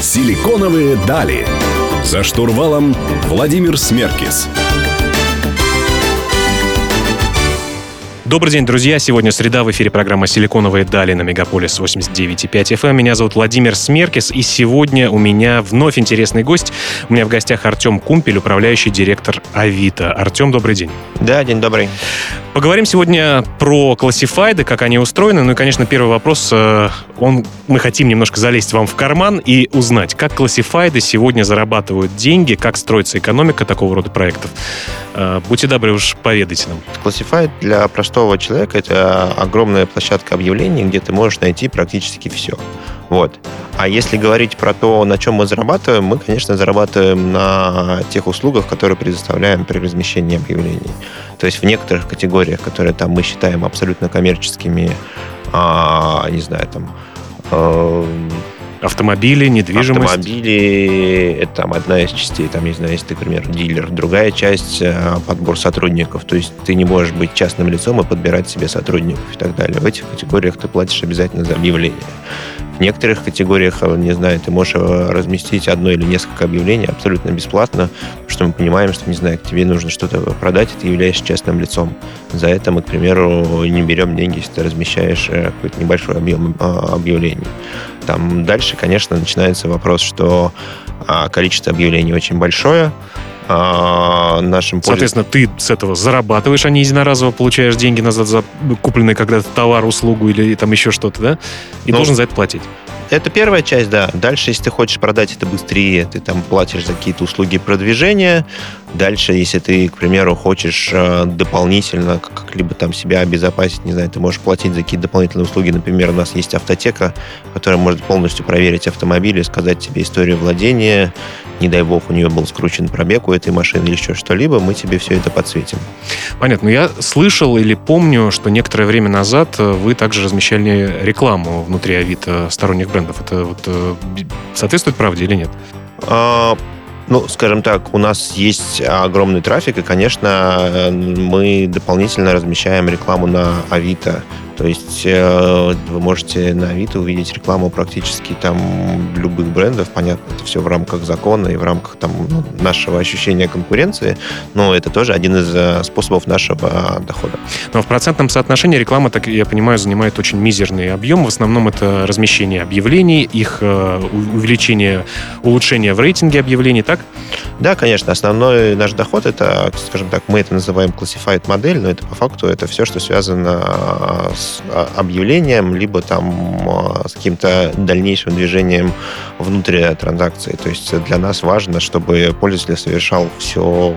Силиконовые дали. За штурвалом Владимир Смеркис. Добрый день, друзья. Сегодня среда. В эфире программа «Силиконовые дали» на Мегаполис 89.5 FM. Эм. Меня зовут Владимир Смеркис, и сегодня у меня вновь интересный гость. У меня в гостях Артем Кумпель, управляющий директор Авито. Артем, добрый день. Да, день добрый. Поговорим сегодня про классифайды, как они устроены. Ну и, конечно, первый вопрос. Он, мы хотим немножко залезть вам в карман и узнать, как классифайды сегодня зарабатывают деньги, как строится экономика такого рода проектов. Э, будьте добры, уж поведайте нам. Classified для простого человека это огромная площадка объявлений, где ты можешь найти практически все. Вот. А если говорить про то, на чем мы зарабатываем, мы, конечно, зарабатываем на тех услугах, которые предоставляем при размещении объявлений. То есть в некоторых категориях, которые там мы считаем абсолютно коммерческими, а, не знаю, там э, Автомобили, недвижимость? Автомобили — это там одна из частей. Там, не знаю, если ты, например, дилер. Другая часть э, — подбор сотрудников. То есть ты не можешь быть частным лицом и подбирать себе сотрудников и так далее. В этих категориях ты платишь обязательно за объявление. В некоторых категориях, э, не знаю, ты можешь э, разместить одно или несколько объявлений абсолютно бесплатно, потому что мы понимаем, что, не знаю, тебе нужно что-то продать, и ты являешься частным лицом. За это мы, к примеру, не берем деньги, если ты размещаешь какой-то небольшой объем объявлений. Там дальше, конечно, начинается вопрос, что а, количество объявлений очень большое, а, нашим Соответственно, ты с этого зарабатываешь, а не единоразово получаешь деньги назад за купленный когда-то товар, услугу или там еще что-то, да? И ну, должен за это платить. Это первая часть, да. Дальше, если ты хочешь продать это быстрее, ты там платишь за какие-то услуги продвижения. Дальше, если ты, к примеру, хочешь э, дополнительно как-либо там себя обезопасить, не знаю, ты можешь платить за какие-то дополнительные услуги. Например, у нас есть автотека, которая может полностью проверить автомобиль и сказать тебе историю владения, не дай бог, у нее был скручен пробег у этой машины или еще что-либо, мы тебе все это подсветим. Понятно. Я слышал или помню, что некоторое время назад э, вы также размещали рекламу внутри Авито сторонних брендов. Это вот э, соответствует правде или нет? А, ну, скажем так, у нас есть огромный трафик, и, конечно, мы дополнительно размещаем рекламу на Авито. То есть э, вы можете на Авито увидеть рекламу практически там любых брендов. Понятно, это все в рамках закона и в рамках там, ну, нашего ощущения конкуренции, но это тоже один из э, способов нашего дохода. Но в процентном соотношении реклама, так я понимаю, занимает очень мизерный объем. В основном это размещение объявлений, их э, увеличение, улучшение в рейтинге объявлений, так? Да, конечно. Основной наш доход это, скажем так, мы это называем classified модель, но это по факту это все, что связано с а, объявлением, либо там а, с каким-то дальнейшим движением внутри транзакции. То есть для нас важно, чтобы пользователь совершал все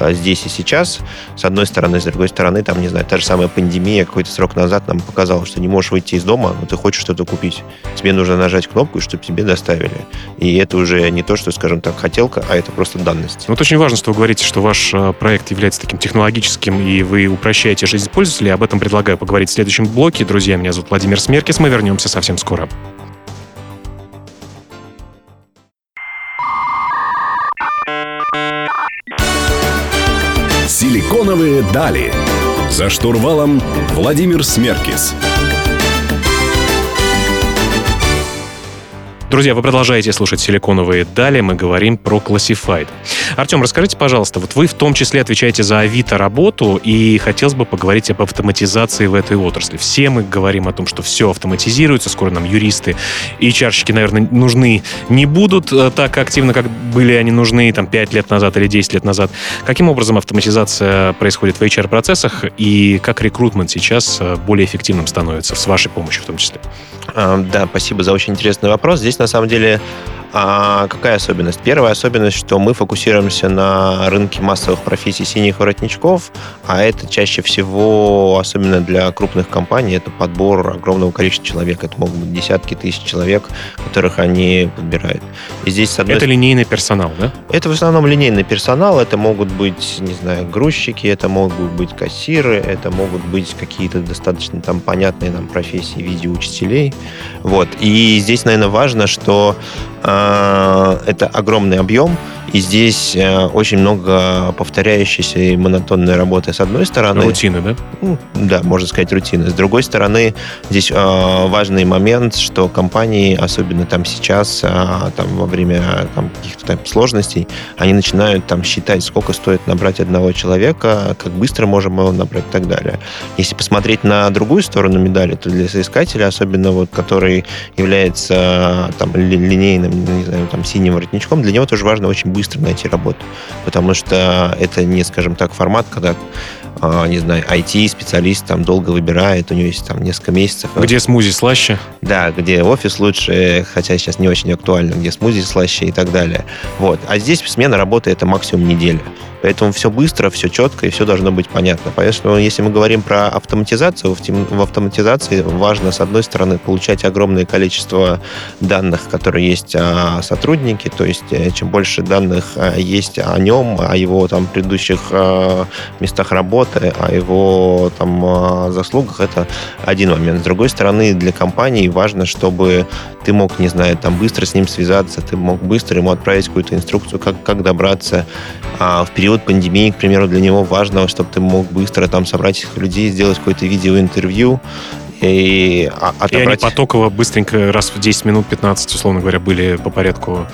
а, здесь и сейчас, с одной стороны, с другой стороны, там, не знаю, та же самая пандемия какой-то срок назад нам показала, что не можешь выйти из дома, но ты хочешь что-то купить. Тебе нужно нажать кнопку, чтобы тебе доставили. И это уже не то, что, скажем так, хотелка, а это просто данность. Вот очень важно, что вы говорите, что ваш проект является таким технологическим, и вы упрощаете жизнь пользователей. Об этом предлагаю поговорить в следующем блоке. Друзья, меня зовут Владимир Смеркис. Мы вернемся совсем скоро. Силиконовые дали. За штурвалом Владимир Смеркис. Друзья, вы продолжаете слушать «Силиконовые дали». Мы говорим про Classified. Артем, расскажите, пожалуйста, вот вы в том числе отвечаете за Авито работу, и хотелось бы поговорить об автоматизации в этой отрасли. Все мы говорим о том, что все автоматизируется, скоро нам юристы и чарщики, наверное, нужны не будут э, так активно, как были они нужны там 5 лет назад или 10 лет назад. Каким образом автоматизация происходит в HR-процессах, и как рекрутмент сейчас э, более эффективным становится, с вашей помощью в том числе? Да, спасибо за очень интересный вопрос. Здесь, на самом деле, а какая особенность? Первая особенность, что мы фокусируемся на рынке массовых профессий синих воротничков, а это чаще всего, особенно для крупных компаний, это подбор огромного количества человек. Это могут быть десятки тысяч человек, которых они подбирают. И здесь, с одной... Это линейный персонал, да? Это в основном линейный персонал. Это могут быть, не знаю, грузчики, это могут быть кассиры, это могут быть какие-то достаточно там понятные нам профессии в виде учителей. Вот. И здесь, наверное, важно, что это огромный объем, И здесь э, очень много повторяющейся и монотонной работы с одной стороны. Рутины, да? Ну, да, можно сказать, рутины. С другой стороны, здесь э, важный момент, что компании, особенно там сейчас, э, там во время там, каких-то там сложностей, они начинают там считать, сколько стоит набрать одного человека, как быстро можем его набрать и так далее. Если посмотреть на другую сторону медали, то для соискателя, особенно вот который является там линейным, не знаю, там синим воротничком, для него тоже важно очень быстро найти работу, потому что это не, скажем так, формат, когда не знаю, IT-специалист там долго выбирает, у него есть там несколько месяцев. Где смузи слаще? Да, где офис лучше, хотя сейчас не очень актуально, где смузи слаще и так далее. Вот. А здесь смена работы это максимум неделя. Поэтому все быстро, все четко и все должно быть понятно. Поэтому если мы говорим про автоматизацию, в автоматизации важно, с одной стороны, получать огромное количество данных, которые есть о сотруднике, то есть э, чем больше данных э, есть о нем, о его там предыдущих э, местах работы, о его там заслугах, это один момент. С другой стороны, для компании важно, чтобы ты мог, не знаю, там быстро с ним связаться, ты мог быстро ему отправить какую-то инструкцию, как, как добраться а в период пандемии, к примеру, для него важно, чтобы ты мог быстро там собрать людей, сделать какое-то видеоинтервью, и отобрать... И они потоково быстренько раз в 10 минут, 15, условно говоря, были по порядку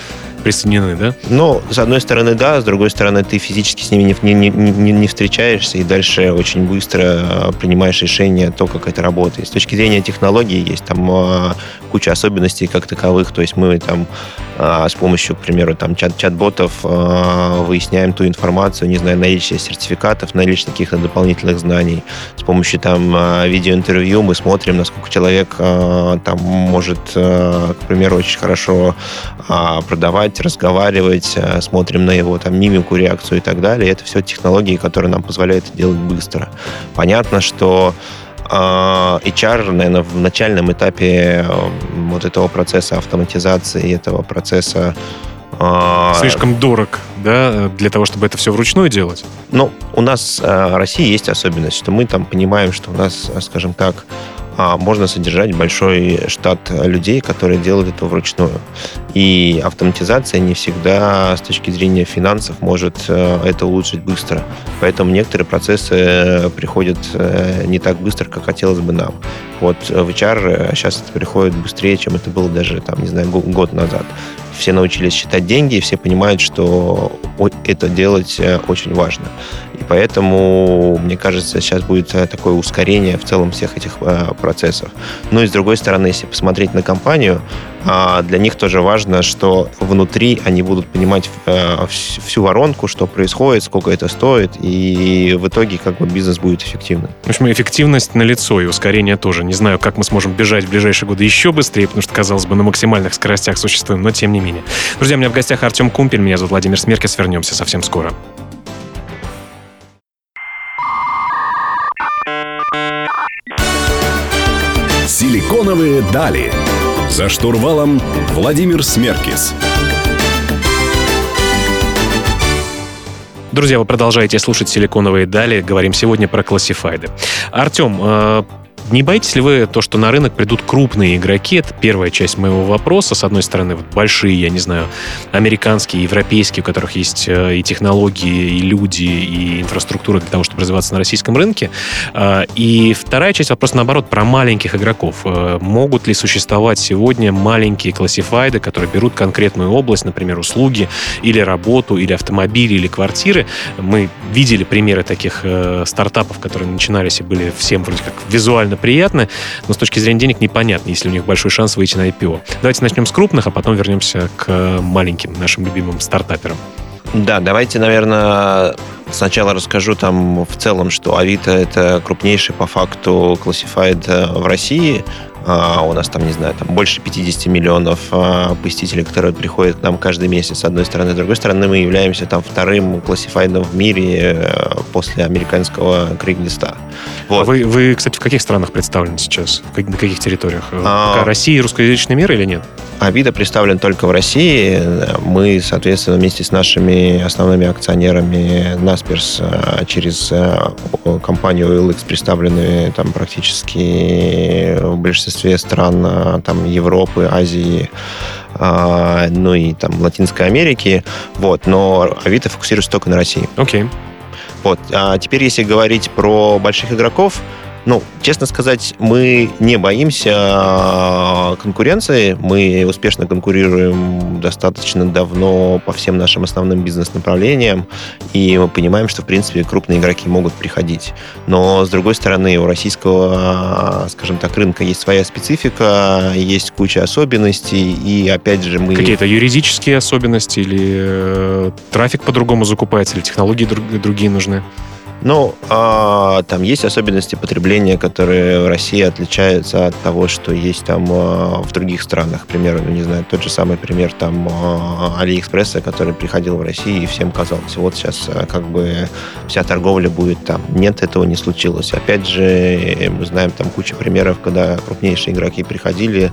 присоединены, да? Ну, с одной стороны, да, с другой стороны, ты физически с ними не, не, не, не встречаешься и дальше очень быстро а, принимаешь решение то, как это работает. С точки зрения технологии есть там а, куча особенностей как таковых, то есть мы там а, с помощью, к примеру, там чат чат-ботов выясняем ту информацию, не знаю, наличие сертификатов, наличие каких-то дополнительных знаний. С помощью там видеоинтервью мы смотрим, насколько человек там может, к примеру, очень хорошо продавать читать, разговаривать, э, смотрим на его там мимику, реакцию и так далее. Это все технологии, которые нам позволяют это делать быстро. Понятно, что э, HR, наверное, в начальном этапе э, вот этого процесса автоматизации, этого процесса Слишком дорог, да, для того, чтобы это все вручную делать? Ну, у нас в России есть особенность, что мы там понимаем, что у нас, скажем так, а, можно содержать большой штат людей, которые делают это вручную. И автоматизация не всегда с точки зрения финансов может э, это улучшить быстро. Поэтому некоторые процессы приходят э, не так быстро, как хотелось бы нам. Вот в HR сейчас это приходит быстрее, чем это было даже, там, не знаю, год назад. Все научились считать деньги, все понимают, что это делать э, очень важно. И поэтому, мне кажется, сейчас будет э, такое ускорение в целом всех этих э, процессов. Ну и с другой стороны, если посмотреть на компанию, а, для них тоже важно, что внутри они будут понимать э, всю воронку, что происходит, сколько это стоит, и в итоге как бы бизнес будет эффективным. В общем, эффективность на лицо и ускорение тоже. Не знаю, как мы сможем бежать в ближайшие годы еще быстрее, потому что, казалось бы, на максимальных скоростях существуем, но тем не менее. Друзья, у меня в гостях Артем Кумпель, меня зовут Владимир Смеркис. Вернемся совсем скоро. Силиконовые дали. За штурвалом Владимир Смеркис. Друзья, вы продолжаете слушать «Силиконовые дали». Говорим сегодня про классифайды. Артем, э, не боитесь ли вы то, что на рынок придут крупные игроки? Это первая часть моего вопроса. С одной стороны, вот большие, я не знаю, американские, европейские, у которых есть э, и технологии, и люди, и инфраструктура для того, чтобы развиваться на российском рынке. А, и вторая часть вопроса, наоборот, про маленьких игроков. Э, могут ли существовать сегодня маленькие классифайды, которые берут конкретную область, например, услуги, или работу, или автомобили, или квартиры? Мы видели примеры таких э, стартапов, которые начинались и были всем вроде как визуально приятно, но с точки зрения денег непонятно, если у них большой шанс выйти на IPO. Давайте начнем с крупных, а потом вернемся к маленьким нашим любимым стартаперам. Да, давайте, наверное, сначала расскажу там в целом, что Авито — это крупнейший по факту классифайд э, в России. А, у нас там, не знаю, там больше 50 миллионов а, посетителей, которые приходят к нам каждый месяц, с одной стороны. С другой стороны, мы являемся там вторым классифайдом в мире э, после американского Криглиста. Вот. Вы, вы, кстати, в каких странах представлены сейчас? На каких территориях? А... Россия и русскоязычный мир или нет? Авито представлен только в России. Мы, соответственно, вместе с нашими основными акционерами Насперс э, через э, компанию OLX представлены там практически в большинстве стран э, там, Европы, Азии, а, ну и там Латинской Америки, вот, но Авито фокусируется только на России. Окей. Okay. Вот. А теперь, если говорить про больших игроков, ну, честно сказать, мы не боимся а, конкуренции. Мы успешно конкурируем достаточно давно по всем нашим основным бизнес-направлениям. И мы понимаем, что, в принципе, крупные игроки могут приходить. Но, с другой стороны, у российского, скажем так, рынка есть своя специфика, есть куча особенностей. И, опять же, мы... Какие-то юридические особенности или э, трафик по-другому закупается, или технологии другие нужны? Ну, а, там есть особенности потребления, которые в России отличаются от того, что есть там а, в других странах. К ну, не знаю, тот же самый пример там а, Алиэкспресса, который приходил в Россию и всем казалось, вот сейчас а, как бы вся торговля будет там. Нет, этого не случилось. Опять же, мы знаем там кучу примеров, когда крупнейшие игроки приходили,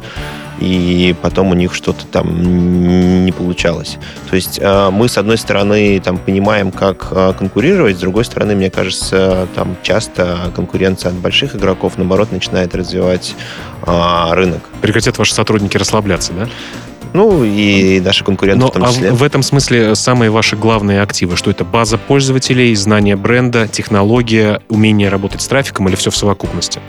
и потом у них что-то там не получалось. То есть а, мы, с одной стороны, там понимаем, как а, конкурировать, с другой стороны, мне кажется, там часто конкуренция от больших игроков, наоборот, начинает развивать а, рынок. Прекратят ваши сотрудники расслабляться, да? Ну, и наши конкуренты Но, в том числе. А в этом смысле самые ваши главные активы? Что это база пользователей, знание бренда, технология, умение работать с трафиком или все в совокупности?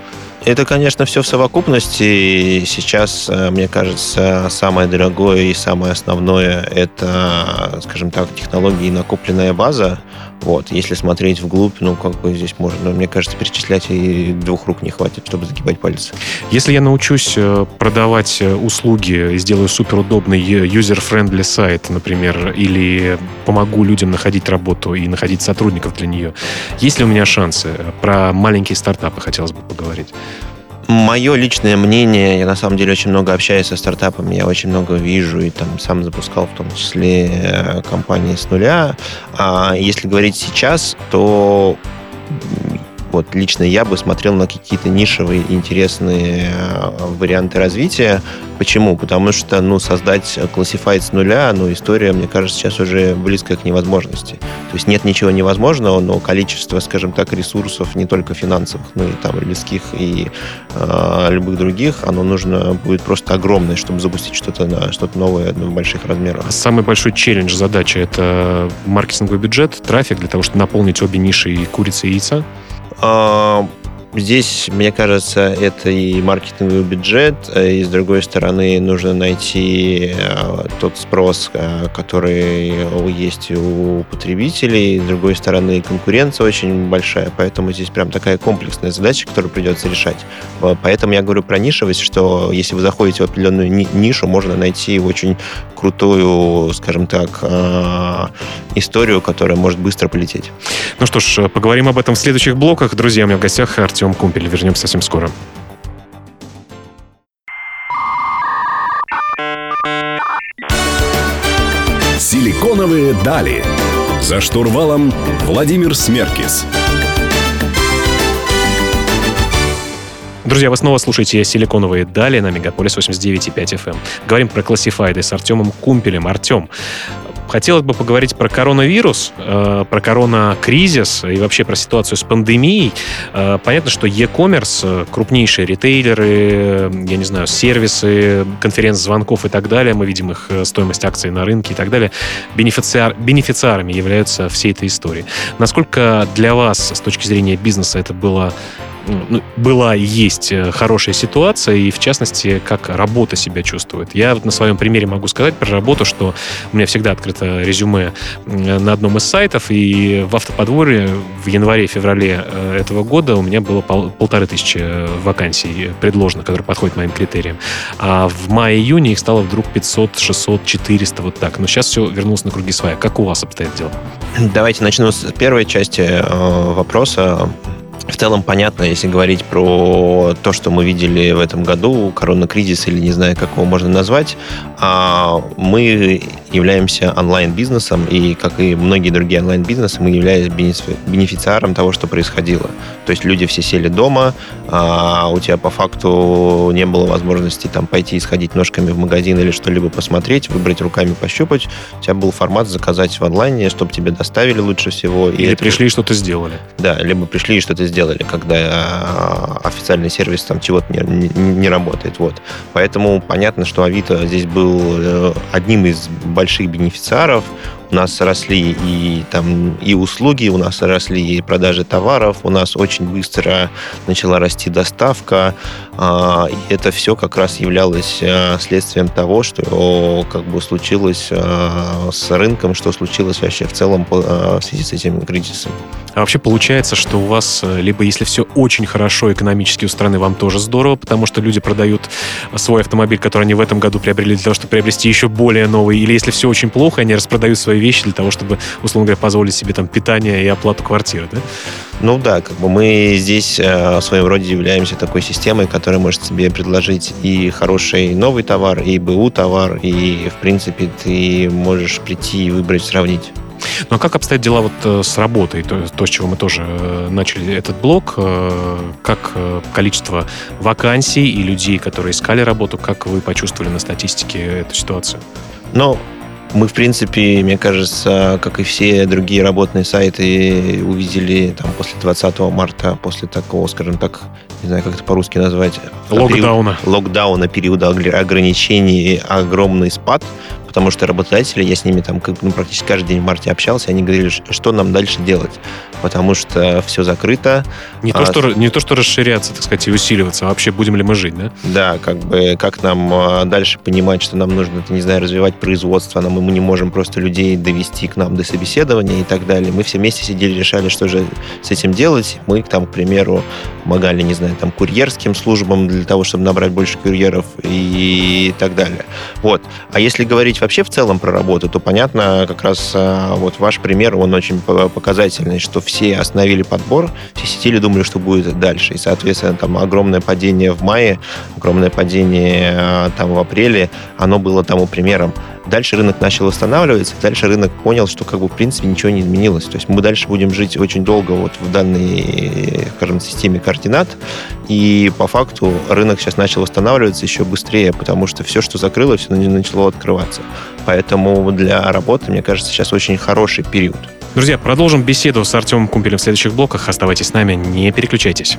Это, конечно, все в совокупности. Сейчас, э, мне кажется, самое дорогое и самое основное – это, скажем так, технологии и накопленная база. Вот. Если смотреть вглубь, ну, как бы здесь можно, мне кажется, перечислять и двух рук не хватит, чтобы загибать пальцы. Если я научусь э, продавать э, услуги и сделаю суперудобный user-friendly сайт, например, или помогу людям находить работу и находить сотрудников для нее, есть ли у меня шансы? Про маленькие стартапы хотелось бы поговорить. Мое личное мнение, я на самом деле очень много общаюсь со стартапами, я очень много вижу и там сам запускал в том числе э, компании с нуля. А если говорить сейчас, то вот лично я бы смотрел на какие-то нишевые интересные э, варианты развития. Почему? Потому что, ну, создать классифайт с нуля, ну, история, мне кажется, сейчас уже близкая к невозможности. То есть нет ничего невозможного, но количество, скажем так, ресурсов, не только финансовых, но и там людских и э, любых других, оно нужно будет просто огромное, чтобы запустить что-то на что-то новое в больших размерах. Самый большой челлендж, задача — это маркетинговый бюджет, трафик для того, чтобы наполнить обе ниши и курицы, и яйца? А, здесь, мне кажется, это и маркетинговый бюджет, э, и с другой стороны нужно найти э, тот спрос, э, который есть у потребителей, с другой стороны конкуренция очень большая, поэтому здесь прям такая комплексная задача, которую придется решать. Поэтому я говорю про нишевость, что если вы заходите в определенную нишу, можно найти очень крутую, скажем так, историю, которая может быстро полететь. Ну что ж, поговорим об этом в следующих блоках. Друзья, у меня в гостях Артем Кумпель. Вернемся совсем скоро. Силиконовые дали. За штурвалом Владимир Смеркис. Друзья, вы снова слушаете «Силиконовые дали» на Мегаполис 89,5 FM. Эм. Говорим про классифайды с Артемом Кумпелем. Артем, Хотелось бы поговорить про коронавирус, э, про коронакризис и вообще про ситуацию с пандемией. Э, понятно, что e-commerce, э, крупнейшие ритейлеры, я не знаю, сервисы, конференц-звонков и так далее, мы видим их стоимость акций на рынке и так далее, бенефициар, бенефициарами являются всей этой истории. Насколько для вас с точки зрения бизнеса это было была и есть э, хорошая ситуация, и в частности, как работа себя чувствует. Я вот на своем примере могу сказать про работу, что у меня всегда открыто резюме на одном из сайтов, и в автоподворье в январе-феврале э, этого года у меня было пол, полторы тысячи э, вакансий предложено, которые подходят моим критериям. А в мае-июне их стало вдруг 500, 600, 400, вот так. Но сейчас все вернулось на круги своя. Как у вас обстоят дела? Давайте начну с первой части вопроса. В целом понятно, если говорить про то, что мы видели в этом году, коронакризис или не знаю, как его можно назвать, а, мы являемся онлайн-бизнесом, и, как и многие другие онлайн-бизнесы, мы являемся бенефициаром того, что происходило. То есть люди все сели дома, а у тебя по факту не было возможности там пойти и сходить ножками в магазин или что-либо посмотреть, выбрать руками, пощупать. У тебя был формат заказать в онлайне, чтобы тебе доставили лучше всего. Или это... пришли и что-то сделали. Да, либо пришли и что-то сделали, когда а, официальный сервис там чего-то не, не, не работает. Вот. Поэтому понятно, что Авито здесь был э, одним из больших бенефициаров у нас росли и там и услуги, у нас росли и продажи товаров, у нас очень быстро начала расти доставка, а, и это все как раз являлось а, следствием того, что как бы случилось а, с рынком, что случилось вообще в целом в связи с этим кризисом. А вообще получается, что у вас, э, либо если все очень хорошо экономически у страны, вам тоже здорово, потому что люди продают свой автомобиль, который они в этом году приобрели для того, чтобы приобрести еще более новый, или если все очень плохо, они распродают свои вещи для того, чтобы, условно говоря, позволить себе там питание и оплату квартиры, да? Ну да, как бы мы здесь э, в своем роде являемся такой системой, которая может себе предложить и хороший новый товар, и БУ товар, и, в принципе, ты можешь прийти и выбрать, сравнить. Ну а как обстоят дела вот э, с работой? То, то, с чего мы тоже э, начали этот блог. Э, как количество вакансий и людей, которые искали работу, как вы почувствовали на статистике эту ситуацию? Ну, мы, в принципе, мне кажется, как и все другие работные сайты, увидели там после 20 марта, после такого, скажем так, не знаю, как это по-русски назвать. Локдауна. Период, локдауна, периода ограничений, огромный спад потому что работодатели, я с ними там ну, практически каждый день в марте общался, они говорили, что нам дальше делать, потому что все закрыто. Не, а, то, что, не то, что расширяться, так сказать, и усиливаться, а вообще будем ли мы жить, да? Да, как бы, как нам а, дальше понимать, что нам нужно, не знаю, развивать производство, нам, мы не можем просто людей довести к нам до собеседования и так далее. Мы все вместе сидели, решали, что же с этим делать. Мы там, к примеру, помогали, не знаю, там, курьерским службам для того, чтобы набрать больше курьеров и так далее. Вот. А если говорить говорить вообще в целом про работу, то понятно, как раз а, вот ваш пример, он очень показательный, что все остановили подбор, все сидели, думали, что будет дальше. И, соответственно, там огромное падение в мае, огромное падение а, там в апреле, оно было тому примером. Дальше рынок начал восстанавливаться, дальше рынок понял, что как бы в принципе ничего не изменилось. То есть мы дальше будем жить очень долго вот в данной, скажем, системе координат, и по факту рынок сейчас начал восстанавливаться еще быстрее, потому что все, что закрыло, все начало открываться. Поэтому для работы, мне кажется, сейчас очень хороший период. Друзья, продолжим беседу с Артемом Кумпелем в следующих блоках. Оставайтесь с нами, не переключайтесь.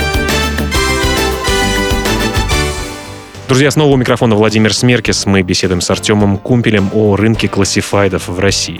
Друзья, снова у микрофона Владимир Смеркис. Мы беседуем с Артемом Кумпелем о рынке классифайдов в России.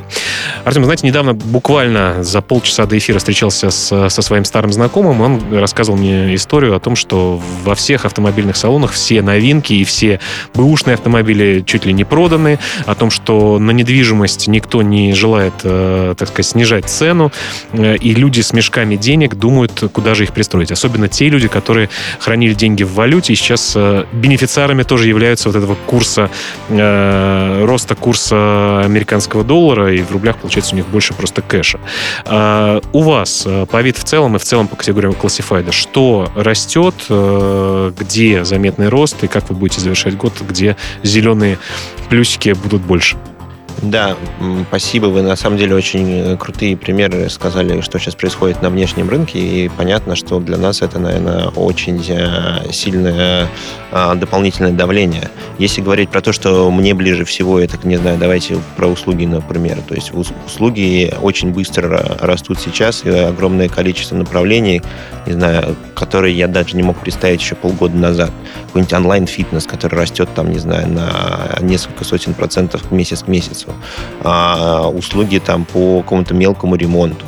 Артем, знаете, недавно буквально за полчаса до эфира встречался с, со своим старым знакомым. Он рассказывал мне историю о том, что во всех автомобильных салонах все новинки и все бэушные автомобили чуть ли не проданы, о том, что на недвижимость никто не желает, э, так сказать, снижать цену, э, и люди с мешками денег думают, куда же их пристроить. Особенно те люди, которые хранили деньги в валюте и сейчас э, бенефициарны бенефициарами тоже являются вот этого курса, э, роста курса американского доллара, и в рублях, получается, у них больше просто кэша. Э, у вас э, по вид в целом и в целом по категориям классифайда, что растет, э, где заметный рост, и как вы будете завершать год, где зеленые плюсики будут больше? Да, спасибо. Вы на самом деле очень э, крутые примеры сказали, что сейчас происходит на внешнем рынке. И понятно, что для нас это, наверное, очень э, сильное а, дополнительное давление. Если говорить про то, что мне ближе всего, это, не знаю, давайте про услуги, например. То есть услуги очень быстро растут сейчас, и огромное количество направлений, не знаю, которые я даже не мог представить еще полгода назад. Какой-нибудь онлайн-фитнес, который растет там, не знаю, на несколько сотен процентов месяц к месяцу а, услуги там по какому-то мелкому ремонту,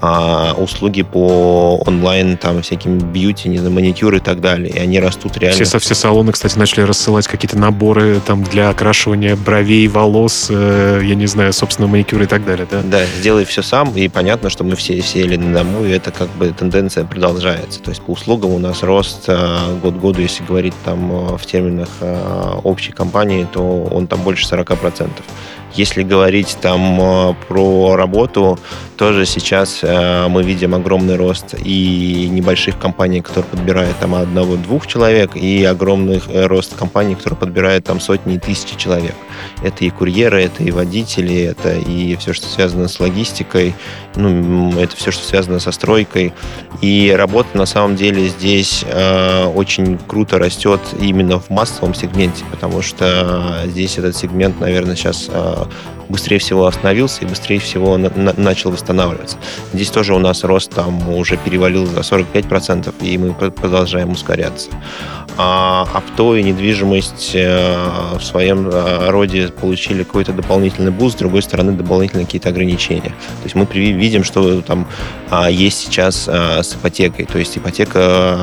а, услуги по онлайн, там, всяким бьюти, не знаю, маникюр и так далее. И они растут реально. Все, все салоны, кстати, начали рассылать какие-то наборы там для окрашивания бровей, волос, э, я не знаю, собственно, маникюра и так далее, да? Да, сделай все сам, и понятно, что мы все сели на дому, и это как бы тенденция продолжается. То есть по услугам у нас рост э, год году, если говорить там э, в терминах э, общей компании, то он там больше 40%. Если говорить там э, про работу, тоже сейчас э, мы видим огромный рост и небольших компаний, которые подбирают там одного-двух человек, и огромный рост компаний, которые подбирают там сотни и тысячи человек. Это и курьеры, это и водители, это и все, что связано с логистикой, ну, это все, что связано со стройкой. И работа на самом деле здесь э, очень круто растет именно в массовом сегменте, потому что здесь этот сегмент, наверное, сейчас э, быстрее всего остановился и быстрее всего на, на, начал восстанавливаться. Здесь тоже у нас рост там уже перевалил за 45%, и мы продолжаем ускоряться. А авто и недвижимость э, в своем э, роде получили какой-то дополнительный буст, с другой стороны, дополнительные какие-то ограничения. То есть мы видим, что там а, есть сейчас а, с ипотекой. То есть ипотека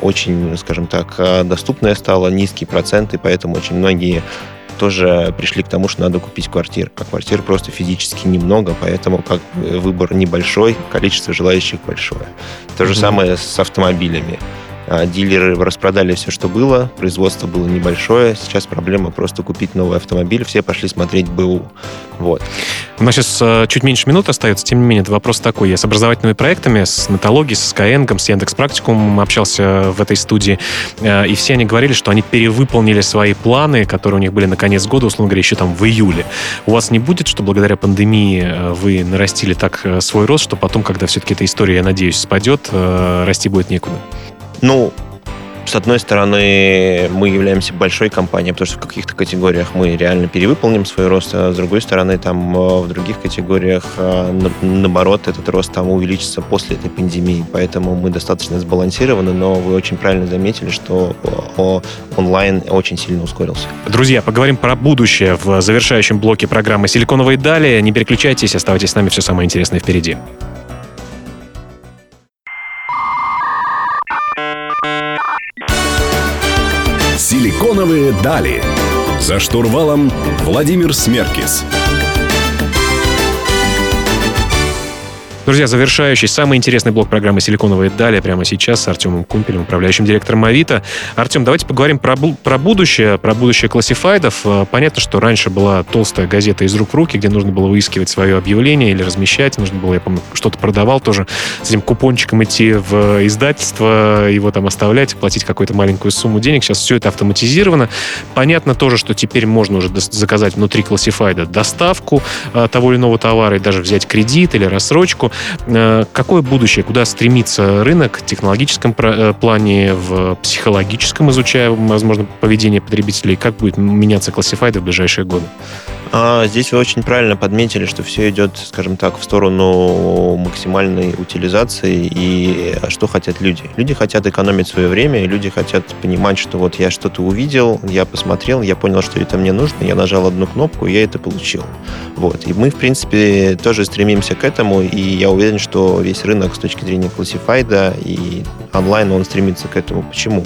очень, скажем так, доступная стала, низкие проценты, поэтому очень многие тоже пришли к тому, что надо купить квартир. А квартир просто физически немного, поэтому как выбор небольшой, количество желающих большое. То же mm-hmm. самое с автомобилями. А, дилеры распродали все, что было, производство было небольшое, сейчас проблема просто купить новый автомобиль, все пошли смотреть БУ. Вот. У нас сейчас э, чуть меньше минут остается, тем не менее, вопрос такой. Я с образовательными проектами, с Натологией, с Skyeng, с Яндекс Практикум общался в этой студии, э, и все они говорили, что они перевыполнили свои планы, которые у них были на конец года, условно говоря, еще там в июле. У вас не будет, что благодаря пандемии э, вы нарастили так свой рост, что потом, когда все-таки эта история, я надеюсь, спадет, расти будет некуда? Ну, с одной стороны, мы являемся большой компанией, потому что в каких-то категориях мы реально перевыполним свой рост, а с другой стороны, там э, в других категориях, э, наоборот, этот рост там увеличится после этой пандемии. Поэтому мы достаточно сбалансированы, но вы очень правильно заметили, что э, онлайн очень сильно ускорился. Друзья, поговорим про будущее в завершающем блоке программы «Силиконовые дали». Не переключайтесь, оставайтесь с нами, все самое интересное впереди. «Силиконовые дали». За штурвалом Владимир Смеркис. Друзья, завершающий, самый интересный блок программы «Силиконовые дали» прямо сейчас с Артемом Кумпелем, управляющим директором Авито. Артем, давайте поговорим про, про будущее, про будущее классифайдов. Э, понятно, что раньше была толстая газета из рук в руки, где нужно было выискивать свое объявление или размещать. Нужно было, я помню, что-то продавал тоже с этим купончиком идти в издательство, его там оставлять, платить какую-то маленькую сумму денег. Сейчас все это автоматизировано. Понятно тоже, что теперь можно уже заказать внутри классифайда доставку э, того или иного товара и даже взять кредит или рассрочку. Э, какое будущее, куда стремится рынок в технологическом э, плане, в психологическом, изучая, возможно, поведение потребителей, как будет меняться классифайды в ближайшие годы? А, здесь вы очень правильно подметили, что все идет, скажем так, в сторону максимальной утилизации и что хотят люди. Люди хотят экономить свое время, люди хотят понимать, что вот я что-то увидел, я посмотрел, я понял, что это мне нужно, я нажал одну кнопку, и я это получил. Вот. И мы, в принципе, тоже стремимся к этому, и я уверен, что весь рынок с точки зрения классифайда и онлайн, он стремится к этому. Почему?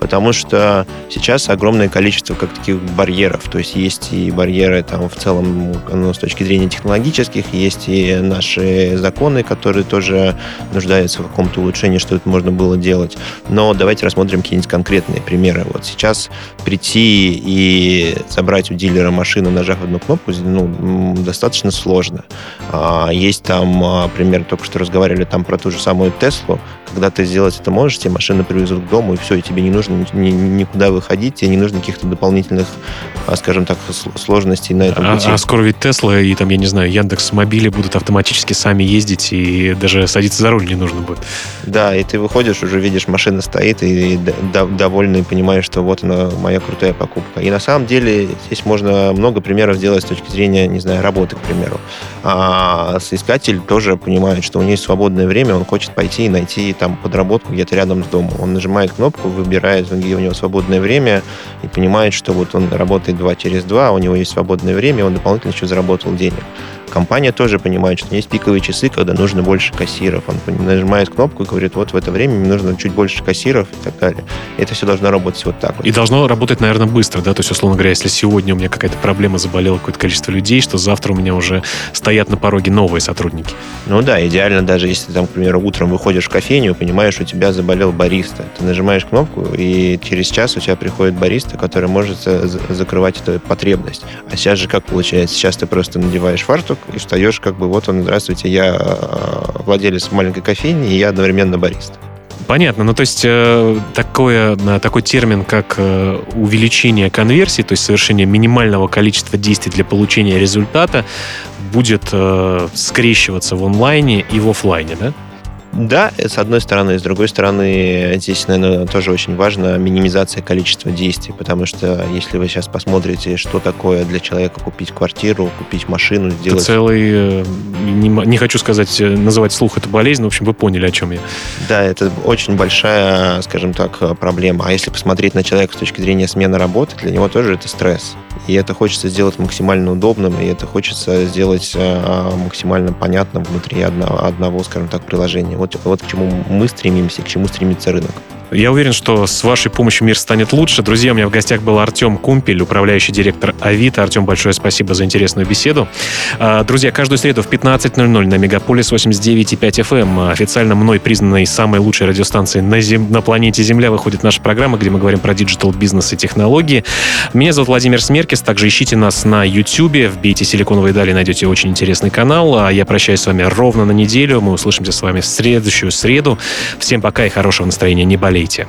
Потому что сейчас огромное количество как таких барьеров, то есть есть и барьеры там в целом ну, с точки зрения технологических, есть и наши законы, которые тоже нуждаются в каком-то улучшении, что это можно было делать. Но давайте рассмотрим какие-нибудь конкретные примеры. Вот сейчас прийти и забрать у дилера машину, нажав одну кнопку, ну, достаточно сложно. А, есть там а, пример, только что разговаривали там про ту же самую Теслу, когда ты сделать это можешь, тебе машину привезут к дому, и все, и тебе не нужно ни, никуда выходить, тебе не нужно каких-то дополнительных, а, скажем так, сложностей на этом а, пути. А скоро ведь Тесла и там, я не знаю, Яндекс мобили будут автоматически сами ездить, и даже садиться за руль не нужно будет. Да, и ты выходишь, уже видишь, машина стоит, и довольный, понимаешь, что вот она моя крутая покупка. И на самом деле здесь можно много примеров сделать с точки зрения, не знаю, работы, к примеру. А соискатель тоже понимает, что у него есть свободное время, он хочет пойти и найти там подработку где-то рядом с домом. Он нажимает кнопку, выбирает, где у него свободное время, и понимает, что вот он работает два через два, у него есть свободное время, он дополнительно еще заработал денег. Компания тоже понимает, что есть пиковые часы, когда нужно больше кассиров. Он нажимает кнопку и говорит, вот в это время мне нужно чуть больше кассиров и так далее. И это все должно работать вот так вот. И должно работать, наверное, быстро, да? То есть, условно говоря, если сегодня у меня какая-то проблема, заболело какое-то количество людей, что завтра у меня уже стоят на пороге новые сотрудники. Ну да, идеально даже если, там, к примеру, утром выходишь в кофейню, понимаешь, у тебя заболел бариста. Ты нажимаешь кнопку, и через час у тебя приходит бариста, который может закрывать эту потребность. А сейчас же как получается? Сейчас ты просто надеваешь фартук и встаешь, как бы, вот он, здравствуйте, я э, владелец маленькой кофейни, и я одновременно бариста. Понятно. Ну, то есть э, такое, э, такой термин, как э, увеличение конверсии, то есть совершение минимального количества действий для получения результата, будет э, скрещиваться в онлайне и в офлайне, да? Да, с одной стороны. С другой стороны, здесь, наверное, тоже очень важно минимизация количества действий, потому что если вы сейчас посмотрите, что такое для человека купить квартиру, купить машину, сделать... Это целый... Э, не, не хочу сказать, э, называть слух эту болезнь, но, в общем, вы поняли, о чем я. Да, это очень большая, скажем так, проблема. А если посмотреть на человека с точки зрения смены работы, для него тоже это стресс. И это хочется сделать максимально удобным, и это хочется сделать э, максимально понятным внутри одного, одного, скажем так, приложения. Вот, вот к чему мы стремимся, к чему стремится рынок. Я уверен, что с вашей помощью мир станет лучше. Друзья, у меня в гостях был Артем Кумпель, управляющий директор Авито. Артем, большое спасибо за интересную беседу. А, друзья, каждую среду в 15.00 на Мегаполис 89.5 FM, эм, официально мной признанной самой лучшей радиостанцией на, зем... на планете Земля, выходит наша программа, где мы говорим про digital бизнес и технологии. Меня зовут Владимир Смеркис. Также ищите нас на YouTube. Вбейте «Силиконовые дали», найдете очень интересный канал. А я прощаюсь с вами ровно на неделю. Мы услышимся с вами в следующую среду. Всем пока и хорошего настроения. Не болейте болейте.